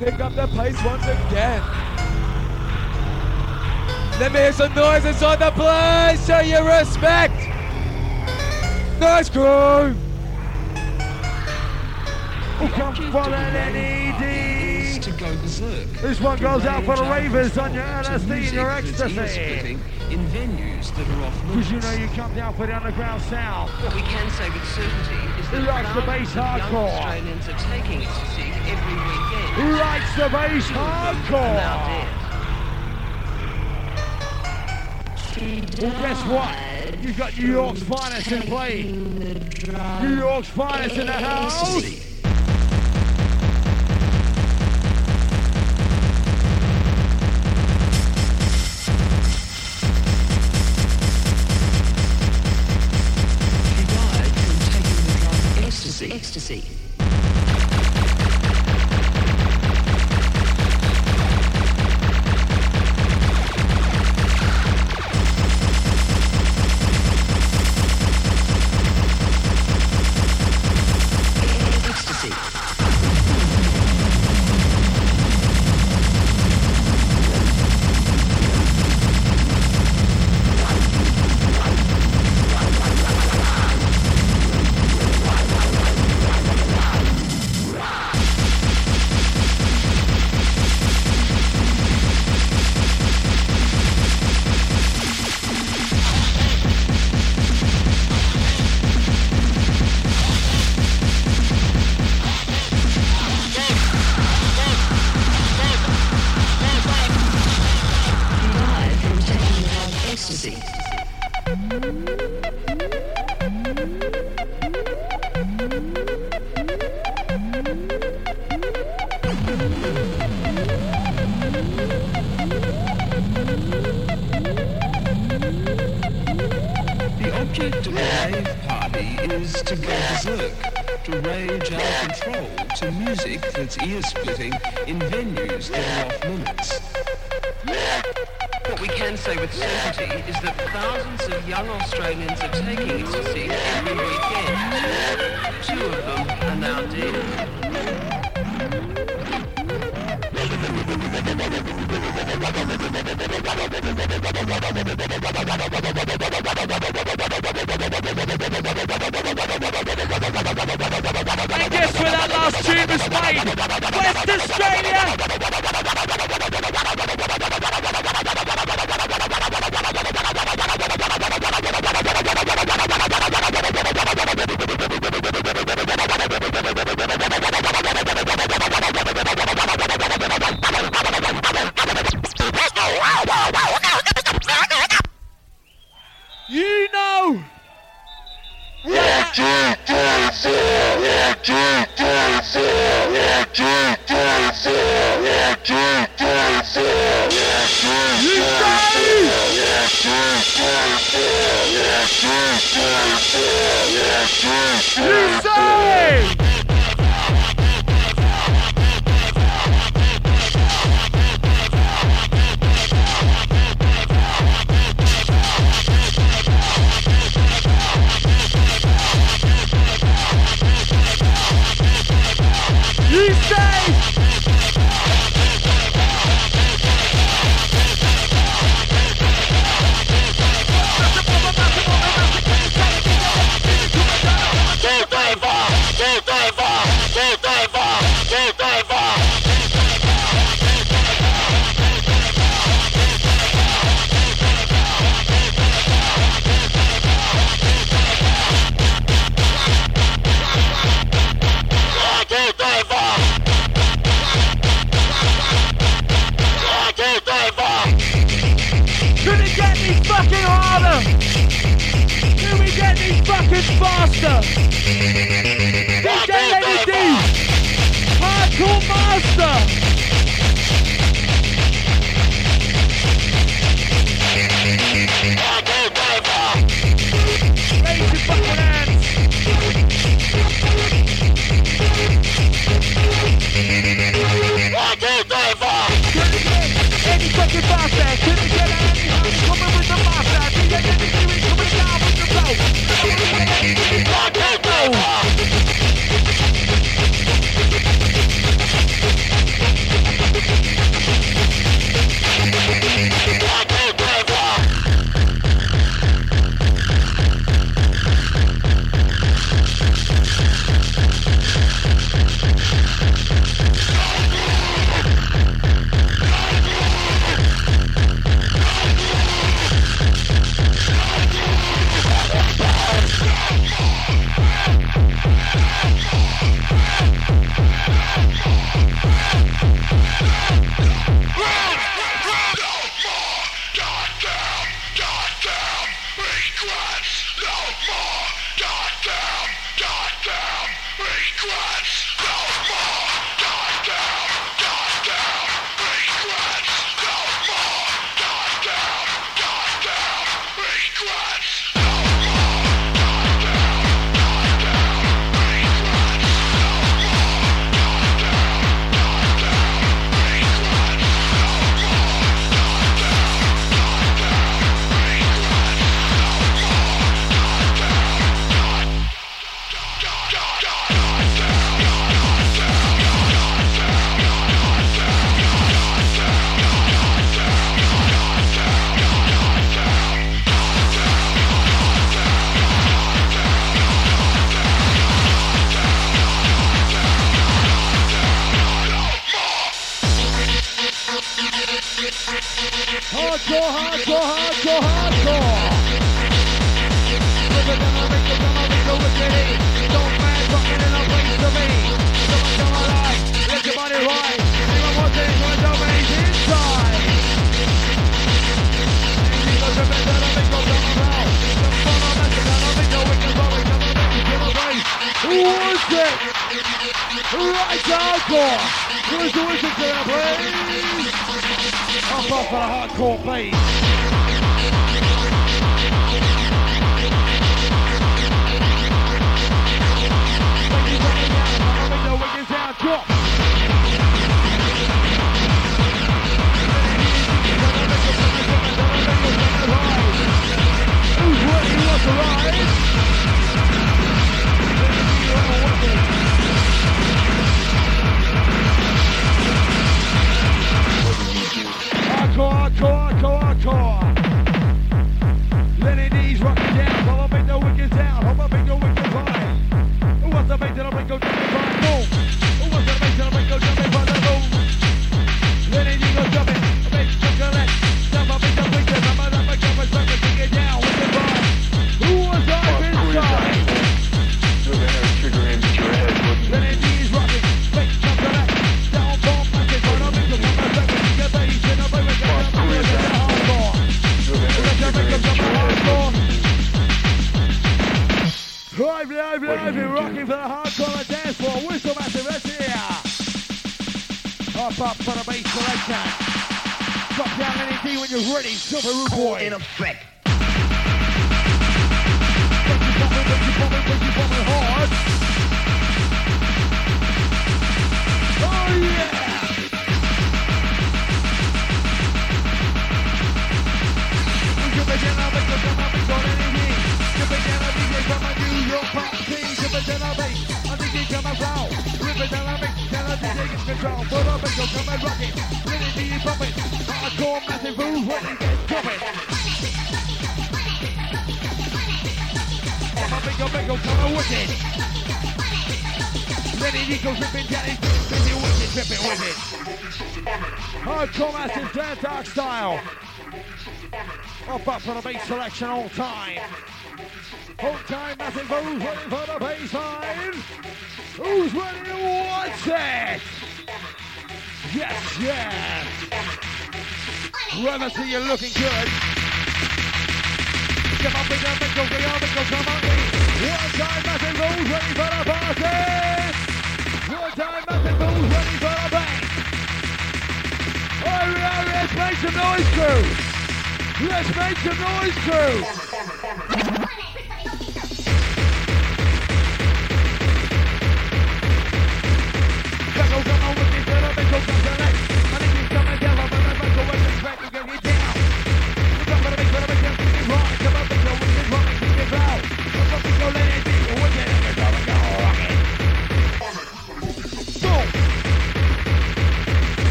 Pick up the pace once again. Let me hear some noise inside the place. Show your respect. Nice groove. Who comes from an NED? to go berserk. This one goes out for the ravers on your LSD and your ecstasy. In venues that are off Because you know you come down for the underground sound. What we can say with certainty Who likes the bass thousands of young hardcore? Australians are taking ecstasy every weekend. Who likes the bass Two of them are now hardcore? Well, guess what? You've got New York's finest in play. New York's finest in the house. Music that's ear-splitting in venues that are off limits. What we can say with certainty is that thousands of young Australians are taking ecstasy every weekend. Two of them are now dead. Tune? West Australia! Peruvian in effect. action all time. All time, nothing for who's ready for the baseline. Who's ready to watch it? Yes, yes. Run see you looking good. Come on, big up, big up, big up, big up, come on. All time, nothing for who's ready for the party. All time, nothing for who's ready for the bang. Hurry, oh, hurry, let's make some noise, crew. Let's make some noise, crew!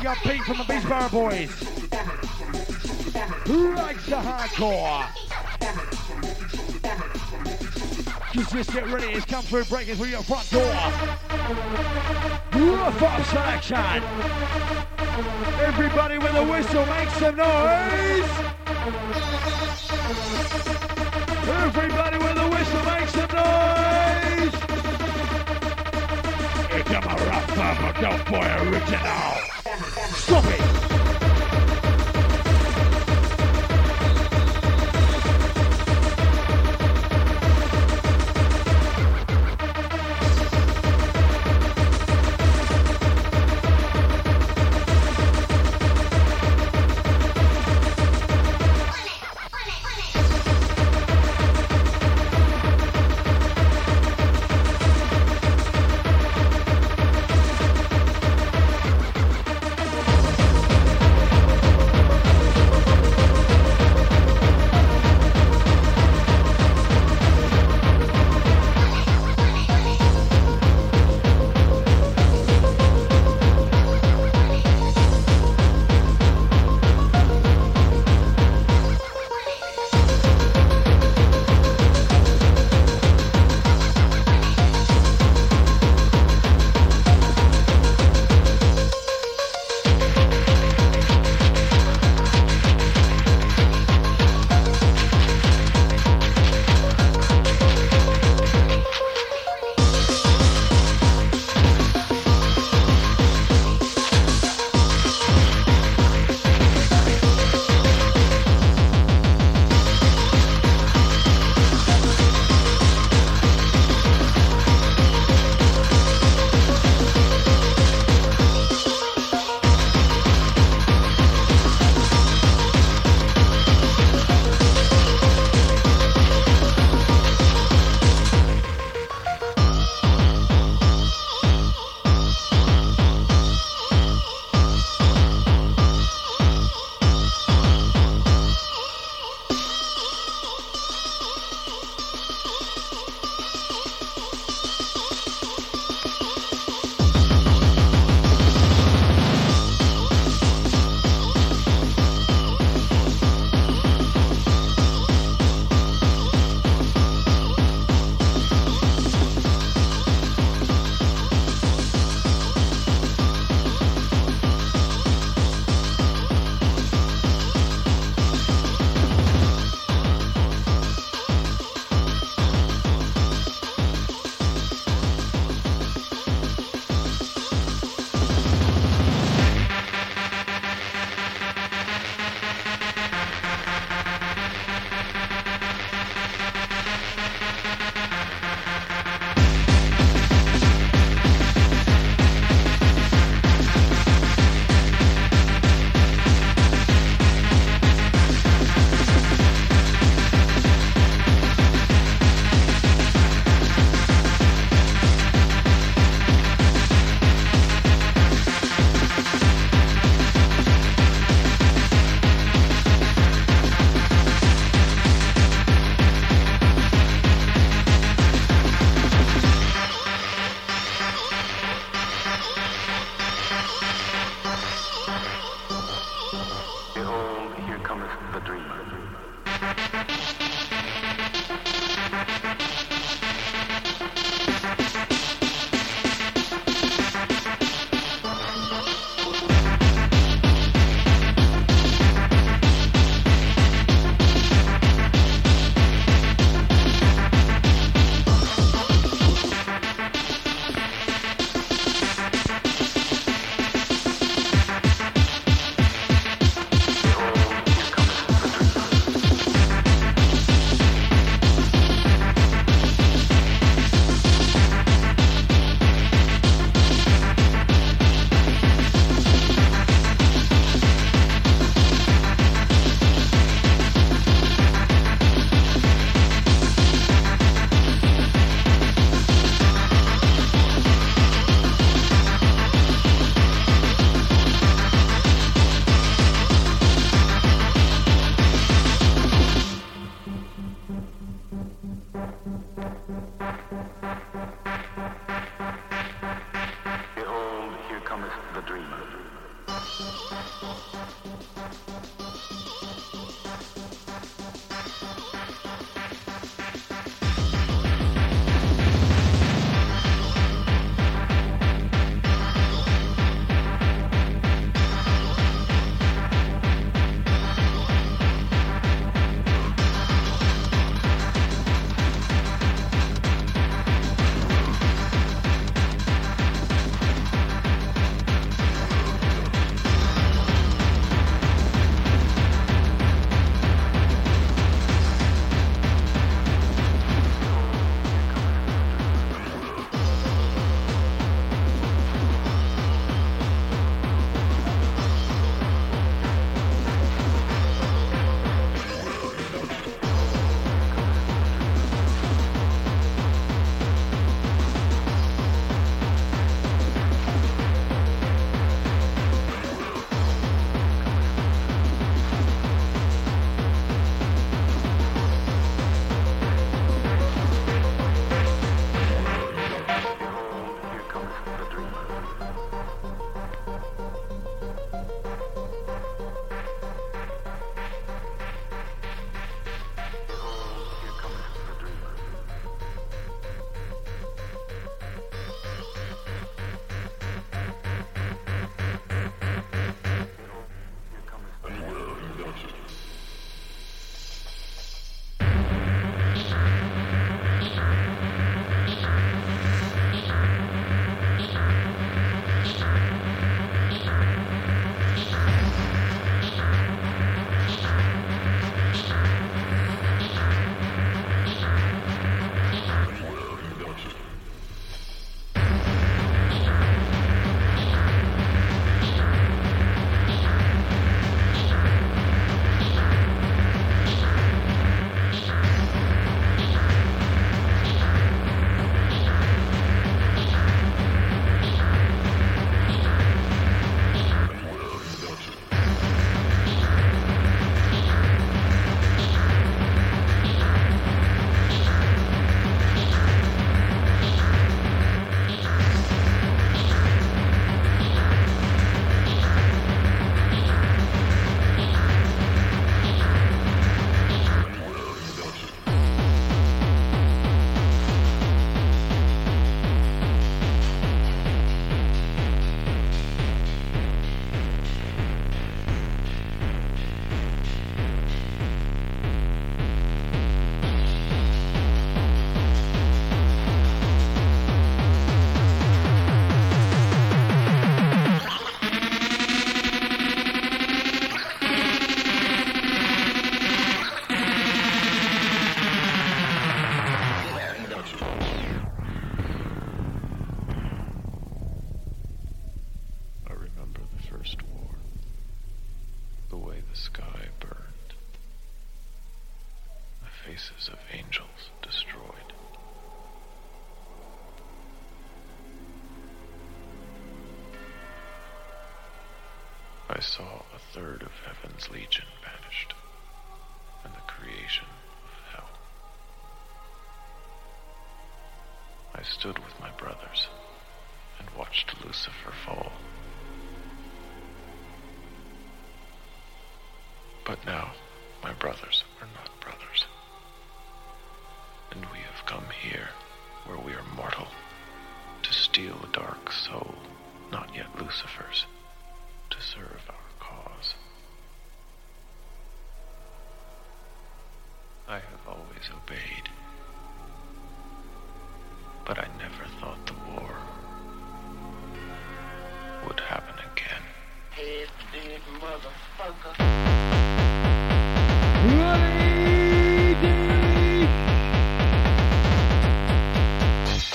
big up Pete from the Beachborough Boys. Who likes the hardcore? Just, just get ready, it's come through breaking through your front door. Rough up selection. Everybody with a whistle, make some noise. Everybody with a whistle, make some noise. It's a rough, rough, rough boy original. Drop it.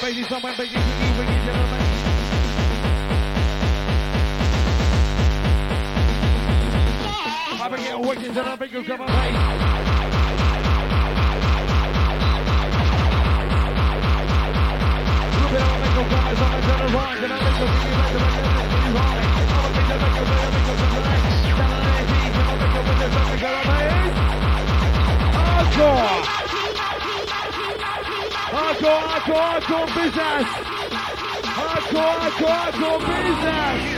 Ladies, someone, ladies, ladies, ladies, gentlemen. I begin wicked and I make you come away. Hardcore! Hardcore, hardcore, business! Hardcore, hardcore, hardcore business!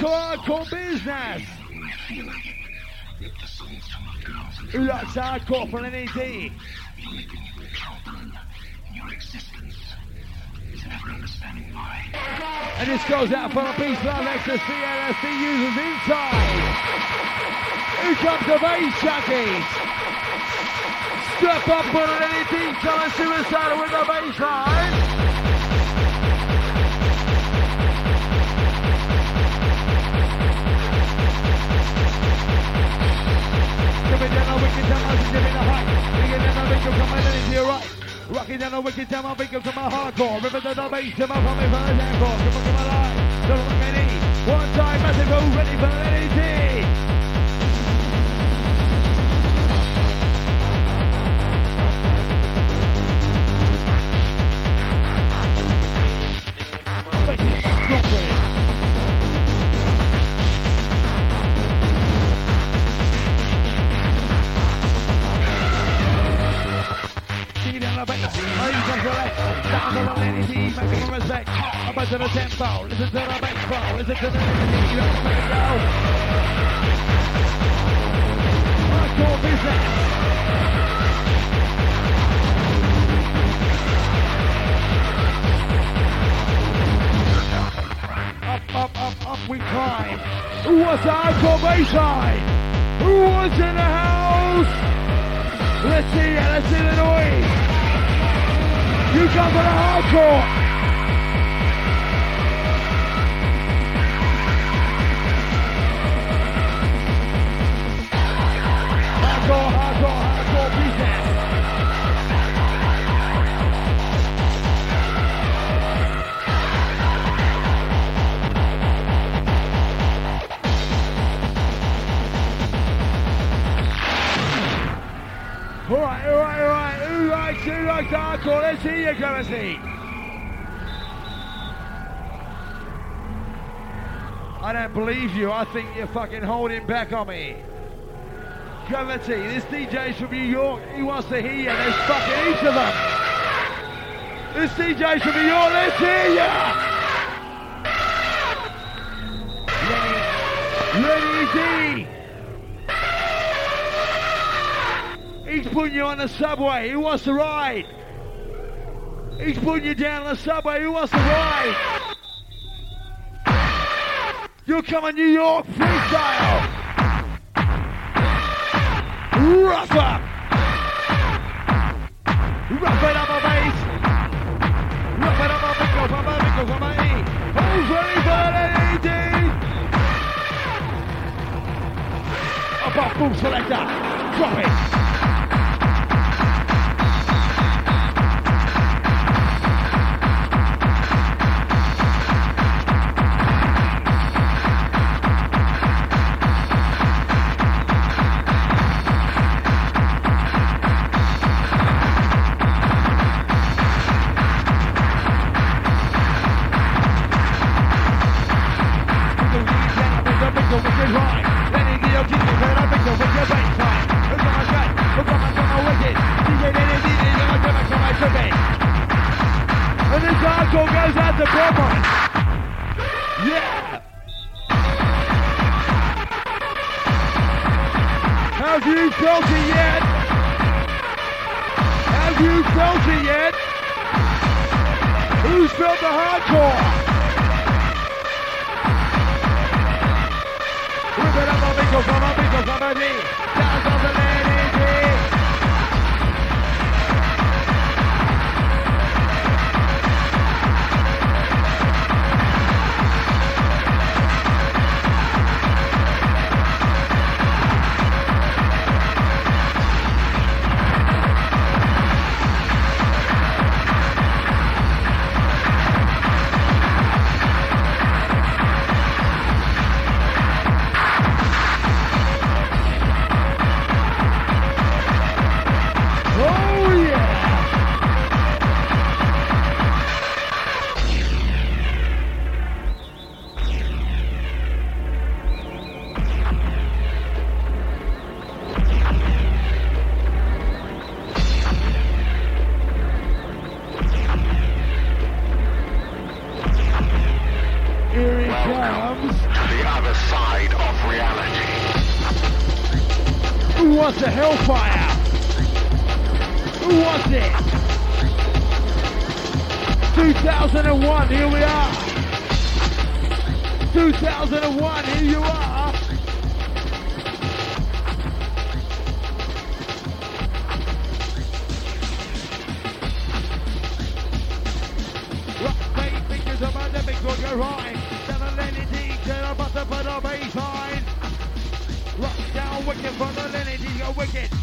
Hardcore business! Who likes hardcore for NED? And this goes out for the Beast Love Ecstasy LSD users inside. Who comes the bass junkies? Step up for an NED time suicide with the bass Coming down a wicked time, I'm giving a high. Bringing down a wicked and into your right. Rocking down a wicked time, I'm big up to my hardcore. River to the bass, to my family for the hardcore. Come on, come on, live. Don't look at me. One time, massive, ready for anything. Up to the tempo, listen to the bass flow, listen to the you it go. Hardcore business. Up, up, up, up we climb. The hardcore bassline? Who wants in the house? Let's see let's see the noise. You come for the hardcore. Hardcore, hardcore, hardcore business. Who likes? Let's see you, Gravity. I don't believe you. I think you're fucking holding back on me. Gravity, this DJ's from New York. He wants to hear you. There's fucking each of them. This DJ's from New York. Let's hear. Lenny, Lenny Dee. He's putting you on the subway. Who wants to ride? He's putting you down on the subway. Who wants to ride? You're coming New York freestyle. Rough up. Rough it up, my bass. Rough it up, my up, my up, my E. Who's ready for the 18? Up, up, boom, selector. Drop it. jobs. The other side of reality. Who wants a hellfire? Who wants it? 2001, here we are. 2001, here you are. wicked.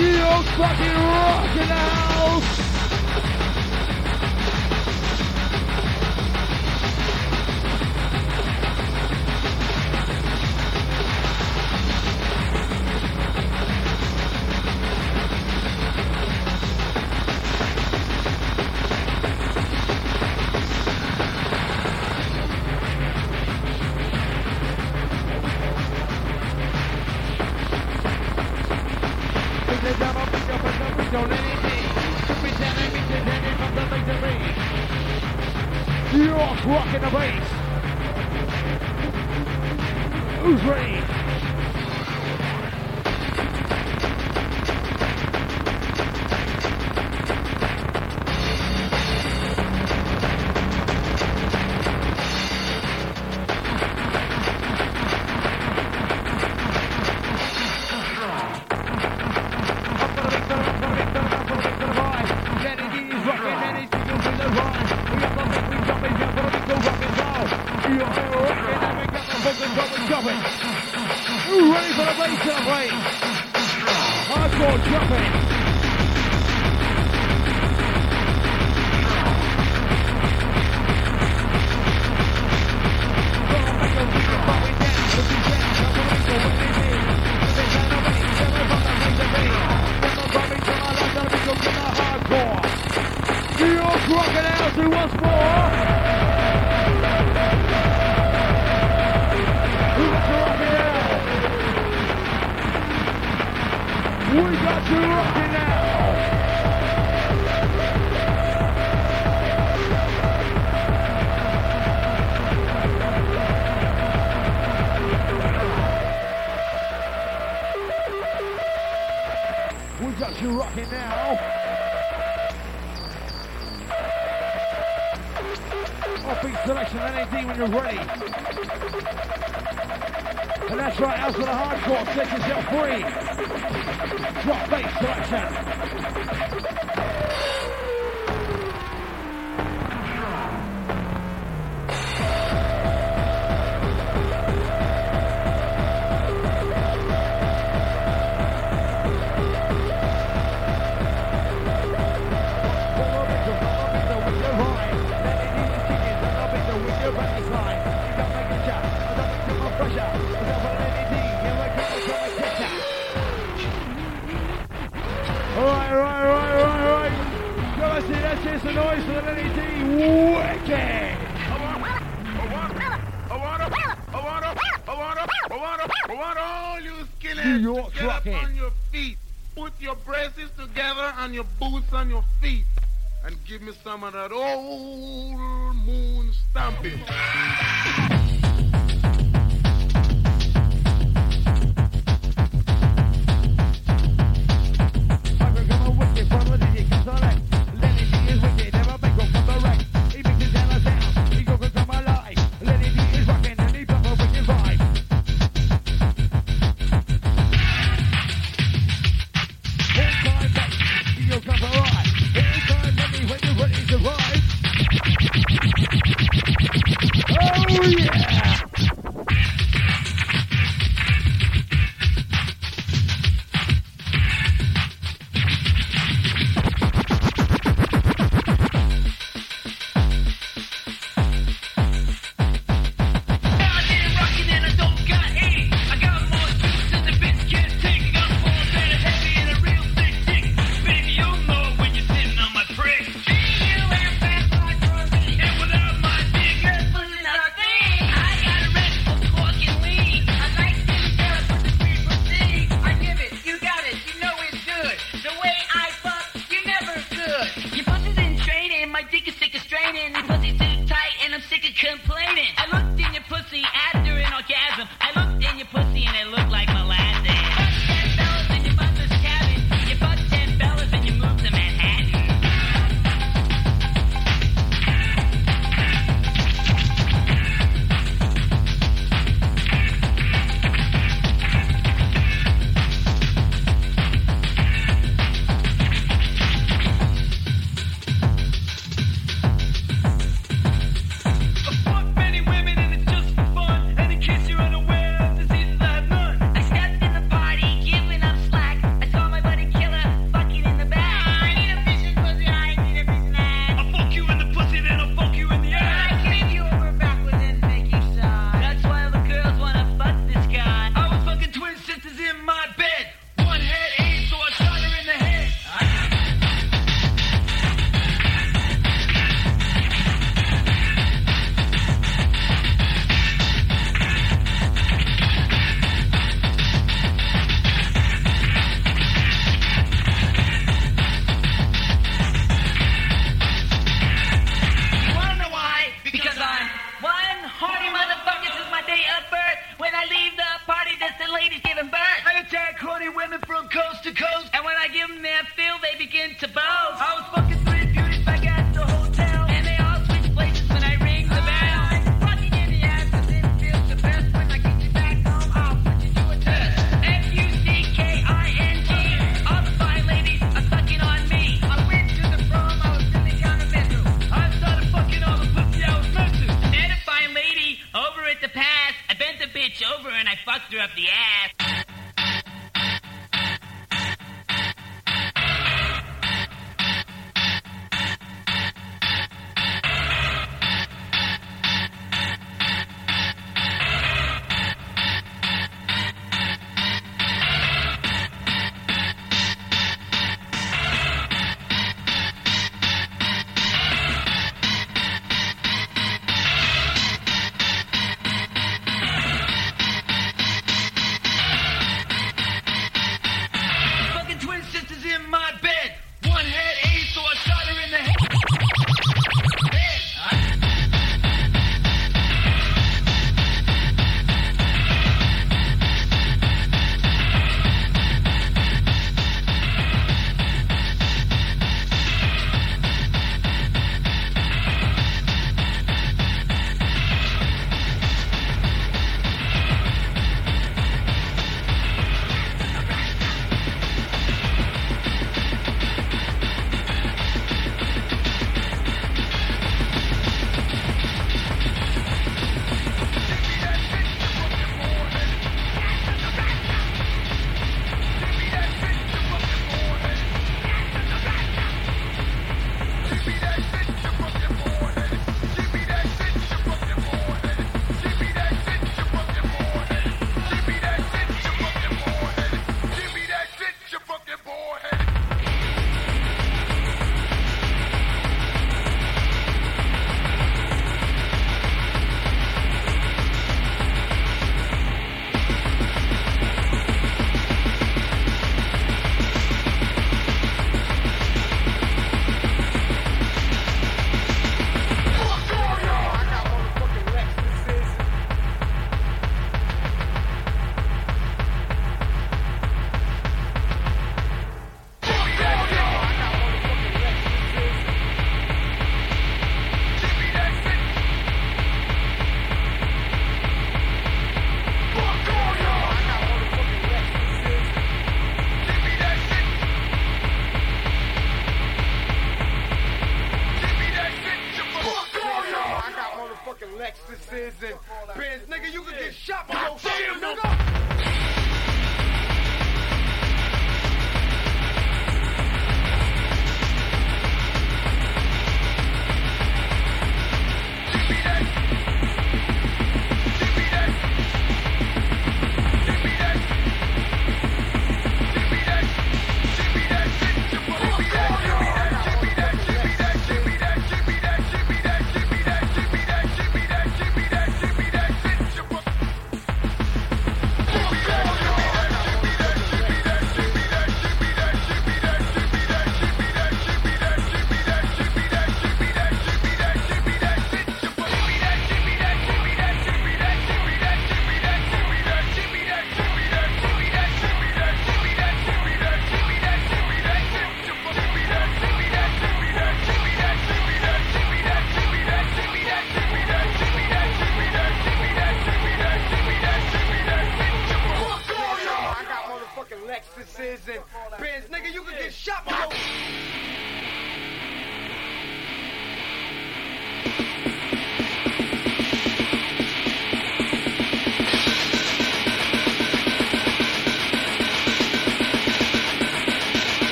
You fucking rock and house! Green. the noise for the Wicked! I want all you skinheads New York to get up on your feet. Put your braces together and your boots on your feet. And give me some of that old moon.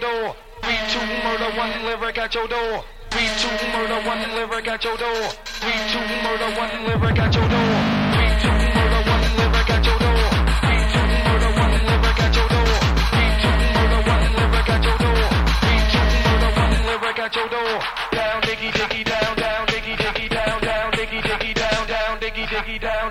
Door. Three, two, murder, one lyric at your door. Three, two, murder, one lyric at your door. Three, two, murder, one lyric at your door. Three, two, murder, one lyric at your door. Three, two, murder, one lyric at your door. Three, two, murder, one lyric at your door. Three, two, murder, one lyric at your door. Down, diggy, diggy, down, down, diggy, diggy, down, down, diggy, diggy, down, down, diggy, diggy, down.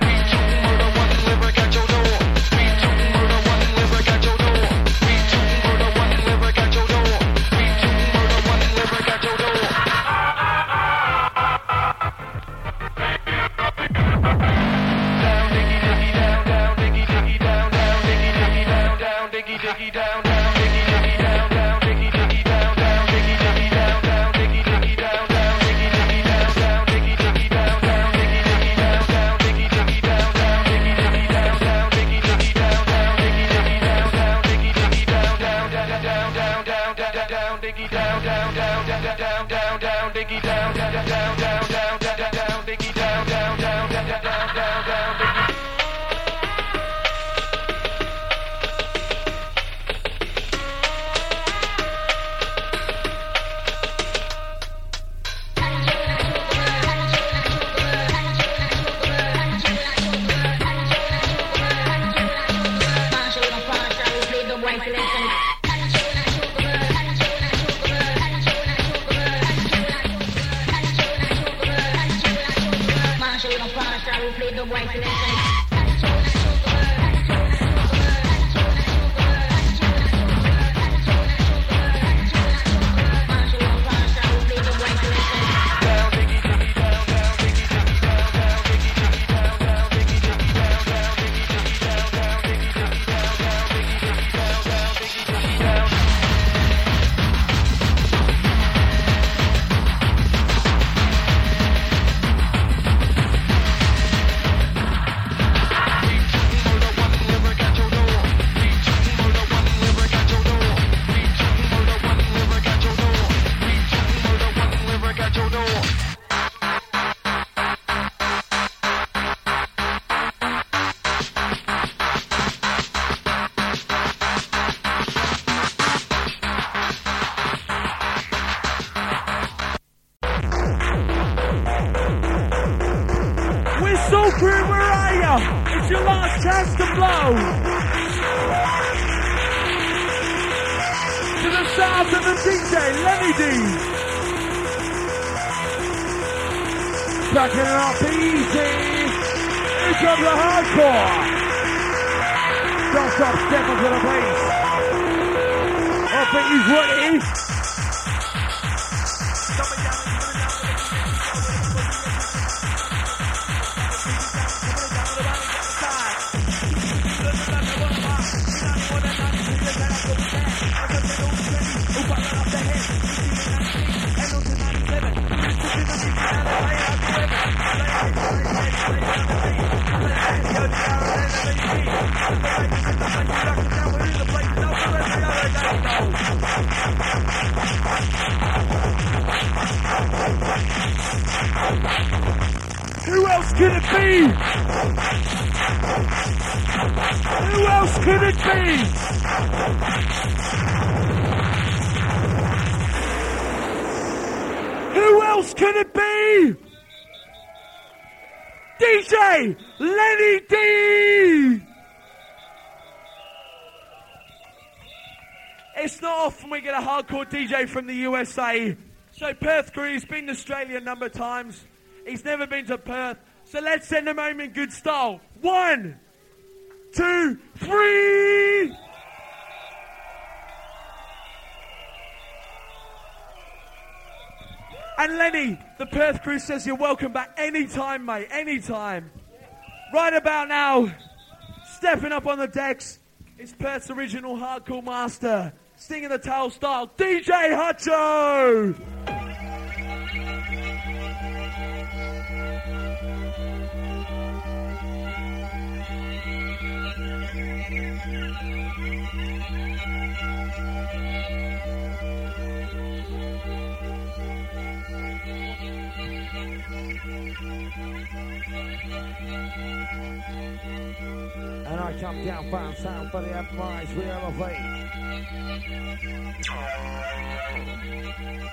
Don't stop stepping to the bass. I think he's ready. Who Who else could it be? Who else can it be? DJ Lenny Dee! It's not often we get a hardcore DJ from the USA. So Perth Crew's been to Australia a number of times. He's never been to Perth. So let's send him home in good style. One, two, three! And Lenny, the Perth crew says you're welcome back anytime, mate, anytime. Right about now, stepping up on the decks, is Perth's original hardcore master, singing the tail style, DJ Hutcho! Find sound for the advice, we elevate.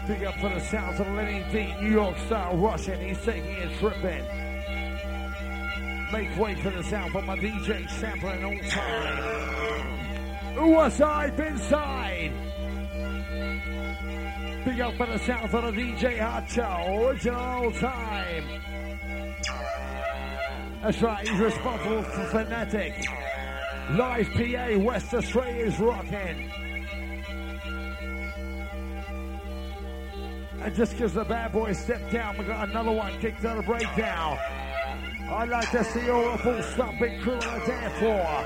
Big up for the sounds of Lenny Dee, New York style Russian. He's taking a trip in. Make way for the sound for my DJ sampling all time. What's I've inside? Big up for the sound for the DJ Hutcho, original time. That's right, he's responsible for Fanatic. Live PA, West Australia's rocking. And just because the bad boys stepped down, we got another one kicked out of breakdown. I'd like to see all the full stomping crew on the dance floor.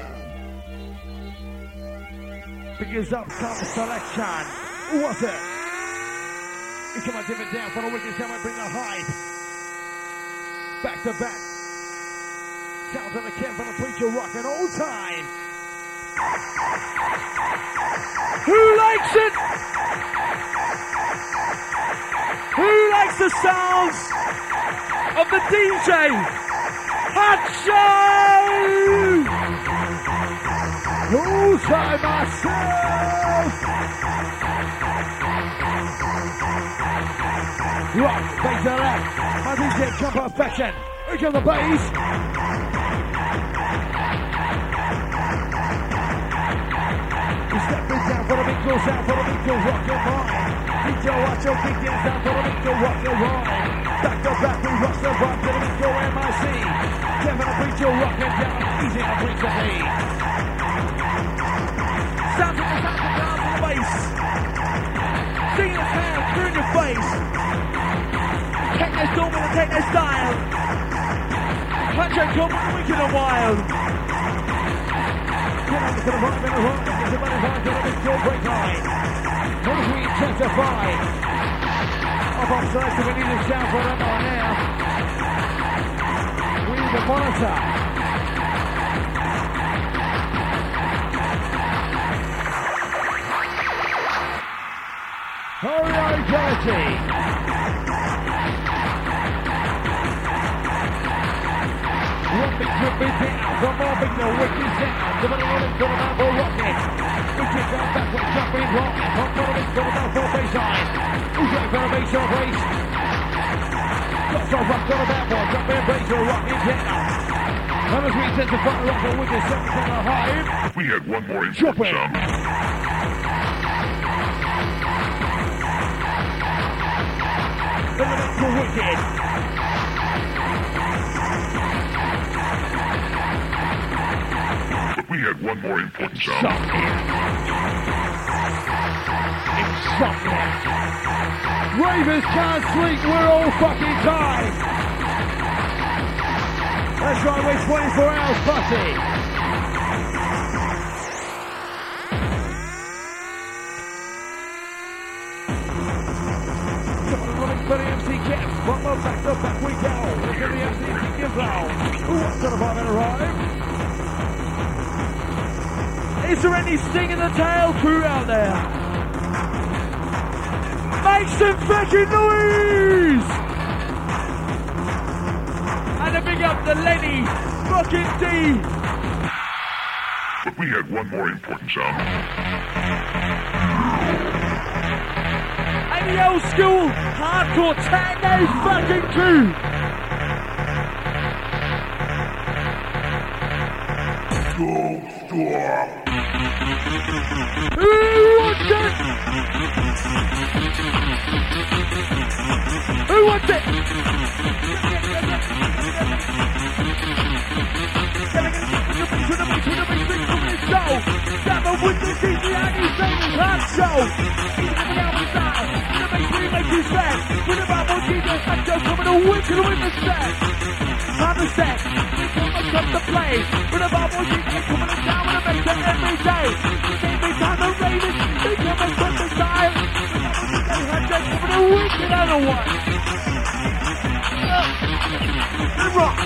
Because up comes selection. Who was it? We come on, dip it down for the wicked time and bring the hype. Back to back. Sounds of the camp for the preacher rocking all time. Who likes it? Who likes the sounds of the DJ? Hot show! All time myself! Rock, bass the left. My DJ come perfection. Here comes the bass. Step it down the big girl sound the big girl rock and rhyme. DJ watch your big dance down for the big girl rock and rhyme. Back to back we rock the rock the big girl MIC. Kevin the preacher rocking down, easy to bring to me. Sound to the sound to down the bass. Sing the sound through your face. Techno storm with a techno style. Patrick come with the wicked and wild. Get up to the right, the right, the money right, get a big door break line. We intensify. Up on selector, we need a sound for them on now. We need monitor. Down, the mobbing, the wicked sound. The money rolling for the Mambo rocket. We kick down backward, jumping rock. Pump for the mix for the Mambo baseline. Who's ready for the bass or brace? Got some rock on the bad boy, jumping bass or rocking down. And as we intensify the the from the hive. We had one more important it. sound. Elemental wicked. We had one more important something. Ravens can't sleep, we're all fucking tired. That's right, we're 24 hours fussy. For the MC Cats, more back to back we go. Look at the MC out. Who wants to the five and arrive? Is there any sting in the tail crew out there? Make some fucking noise! And a big up to Lenny, fucking D. But we had one more important sound. And the old school hardcore techno fucking crew. Go stop. Who wants it? Who wants it? The you come to play. With Bible DJ coming the every day. Every time the Ravens, they style. With the Hutcho coming to wicked other one. And rock.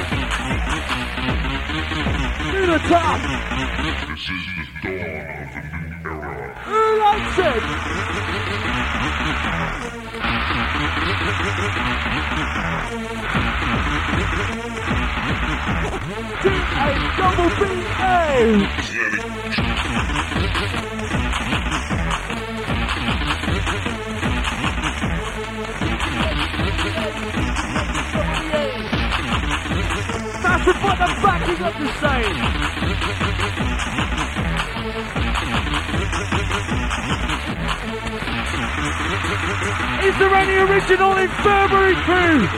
To the top. This is the dawn of a new era. Who likes it? D-A double B-A. Massive what the to? Is there any original infirmary crew?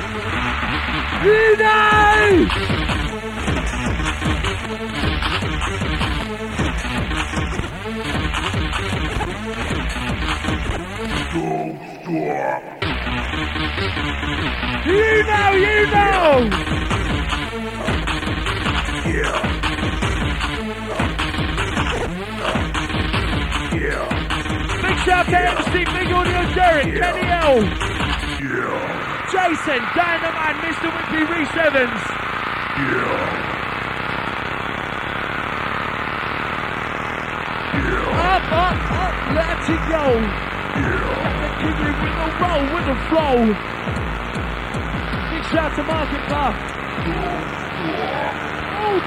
You know! You know, you know! Big shout out to Steve Big Audio Derek, Kenny L. Jason, Dynamite, Mr. Whippy, Reese Evans. Up, up, up, let it go. Let the kid with the roll, with the flow. Big shout to Market Bar.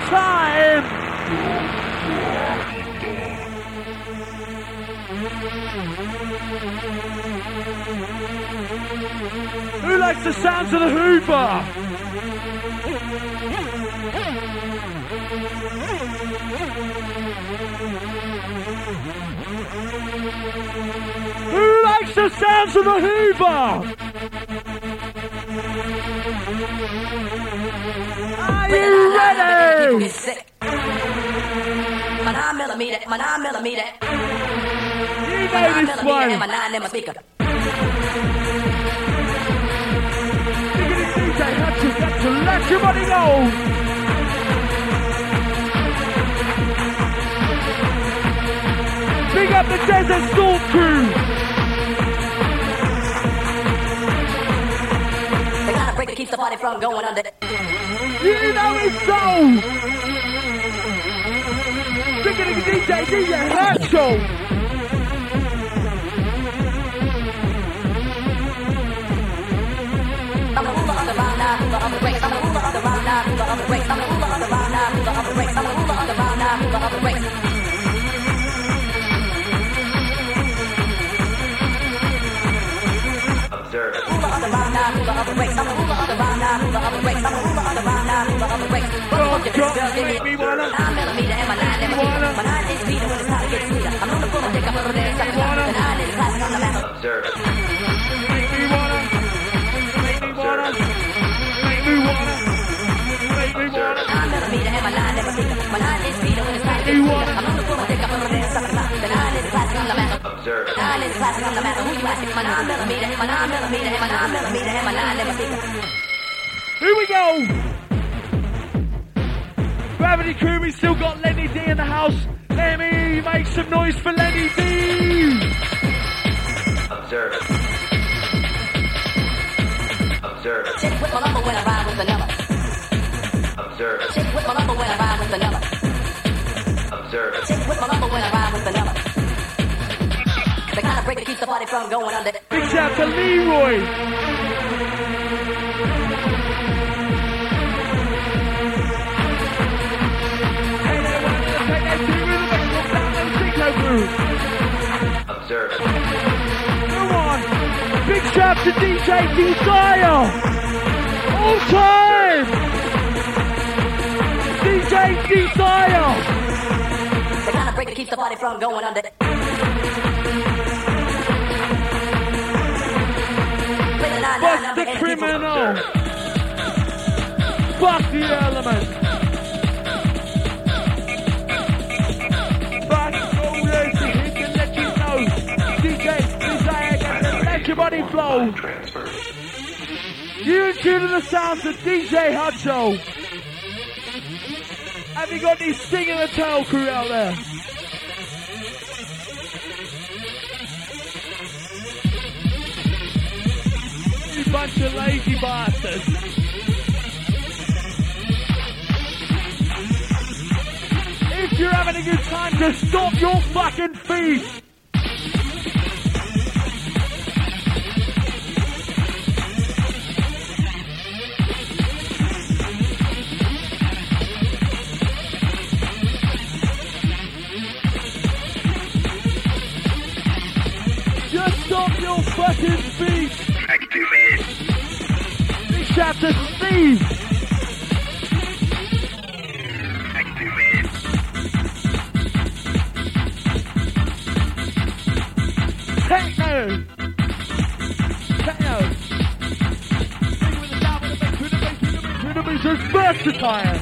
Time. Who likes the sounds of the Hoover? Who likes the sounds of the Hoover? Are you ready? My nine millimeter, my nine millimeter. You know this one. my nine in my speaker. DJ to get to let your money go. Big up the Desert Storm crew. The kind of break that keeps the party from going under. You know it's so. Big up the DJ, DJ Herschel. I'm the ruler of the round now, ruler of the breaks. I'm the ruler of the round now, ruler of the breaks. I'm the ruler of the round now, ruler of the breaks. Now, ruler of the round now, nine millimeter my nine in my. My nine is time to get sweeter. I'm I'm on the sucker. The nine is. Observe. Nine my nine in my. My nine is speeder when it's time to get. I'm on the full of dick, I'm on the there, sucker. The nine is classic on the map. Observe. Nine is classic on matter who you asking. My nine millimeter, my nine millimeter, my nine millimeter, my nine in. Here we go. Gravity crew, we still got Lenny Dee in the house. Let me make some noise for Lenny Dee. Observe. Observe. Chick with my number when I ride with the number. Observe. Chick with when I ride with the. Observe. Chick with my number when I ride with the number. The kind of break that keeps the party from going under. Big shout to Leroy. Hey, they want to take that two rhythm and put down those Zico grooves. Observe. Come on. Big shout to DJ Desire. All time. Desire. The kind of break that keeps the party from going under. The nine, nine Bust the criminal. Bust the element. Bust all this. He can let you know. DJ Desire let your body flow. You tune to the sounds of DJ Hutcho. Have you got any singing and tell crew out there? You bunch of lazy bastards. If you're having a good time, just stop your fucking feet. It's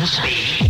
Thank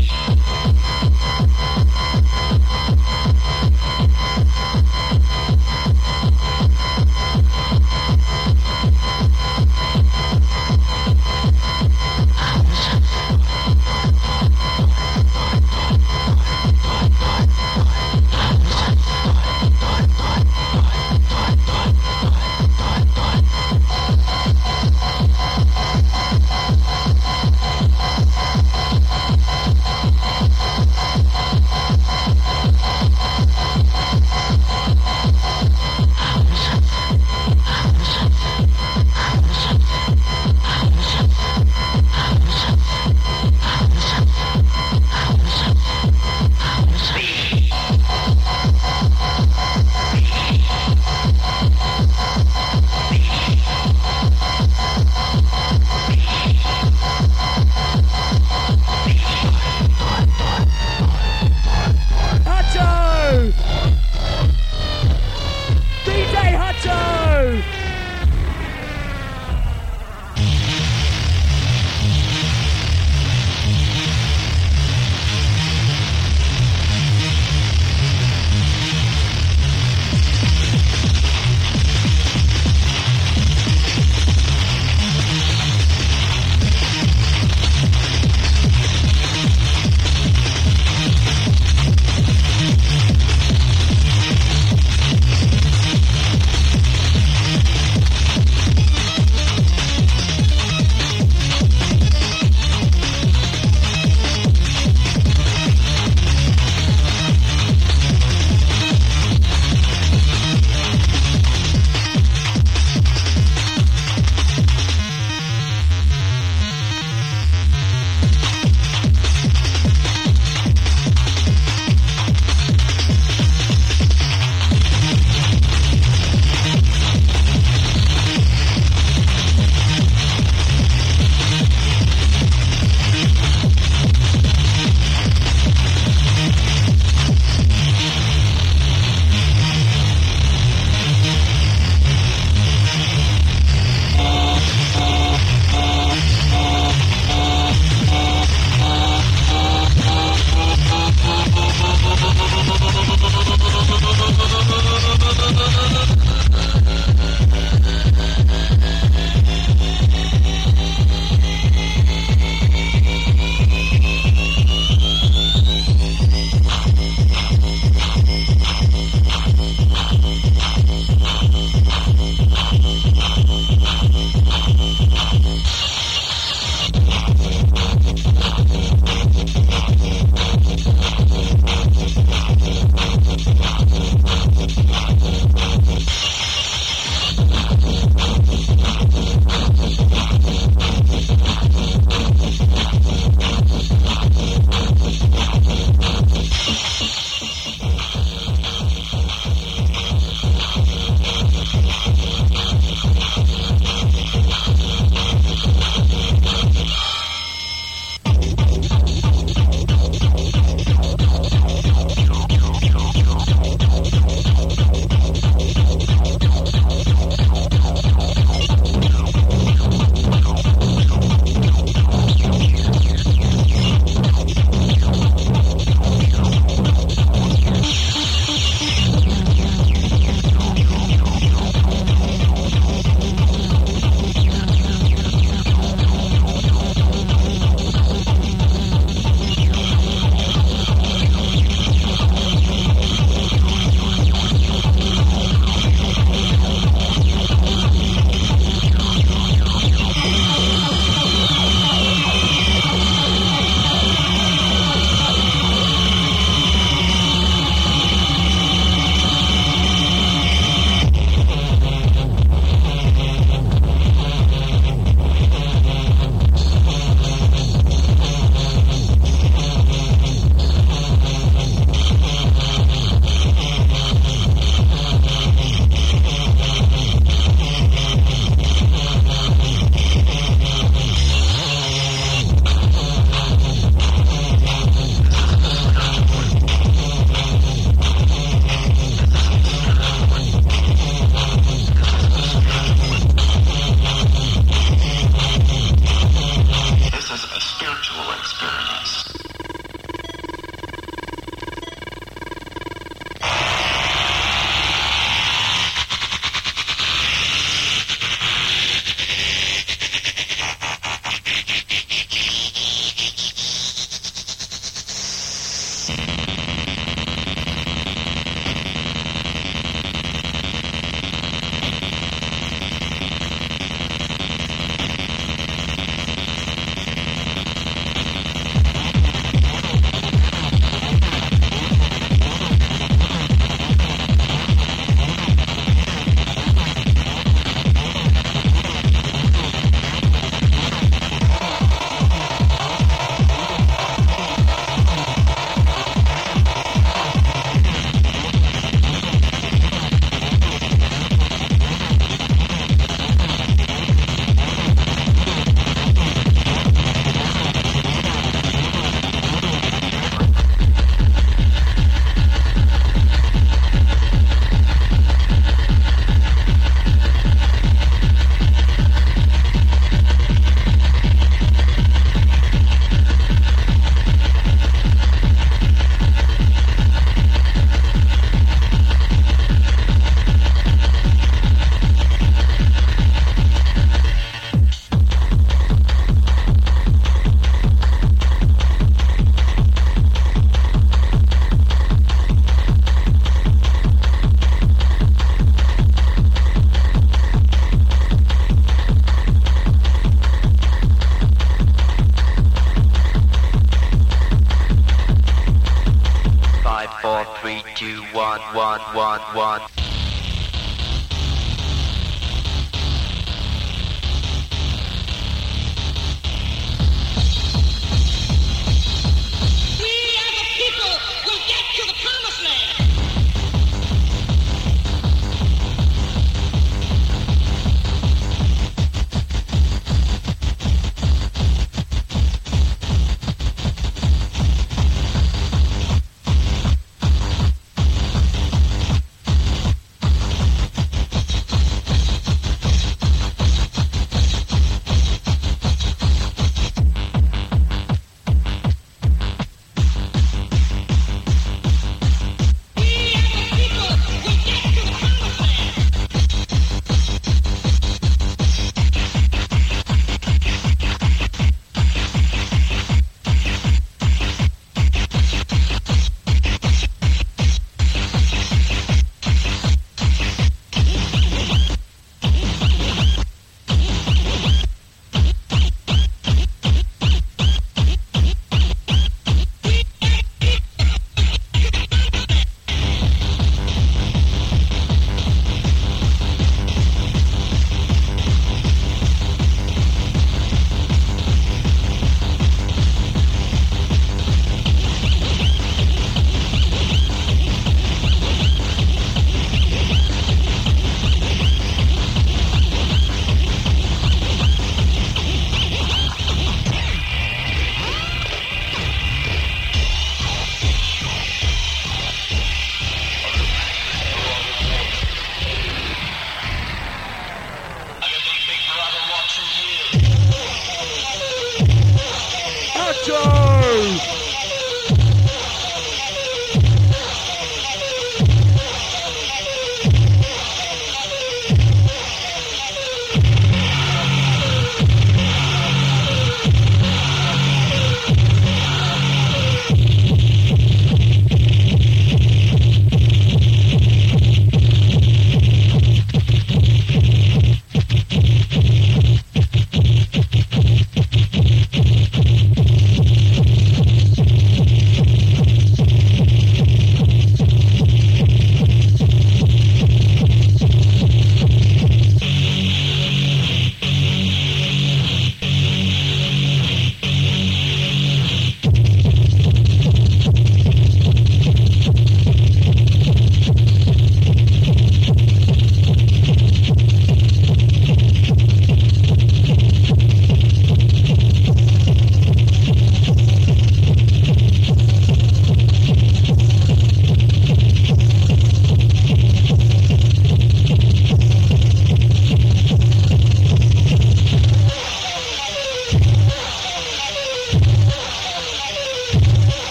what, what,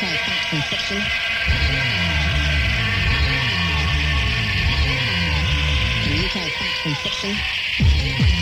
from fiction. Can you tell facts from fiction?